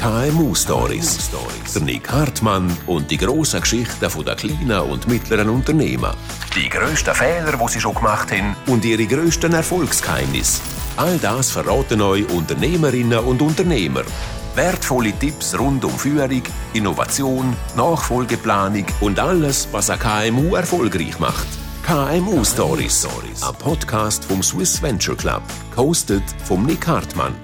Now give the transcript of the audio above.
KMU Stories. Der Nick Hartmann und die grossen Geschichten der kleinen und mittleren Unternehmen. Die grössten Fehler, die sie schon gemacht haben und ihre grössten Erfolgsgeheimnisse. All das verraten euch Unternehmerinnen und Unternehmer. Wertvolle Tipps rund um Führung, Innovation, Nachfolgeplanung und alles, was ein KMU erfolgreich macht. KMU Stories, ein Podcast vom Swiss Venture Club, hosted vom Nick Hartmann.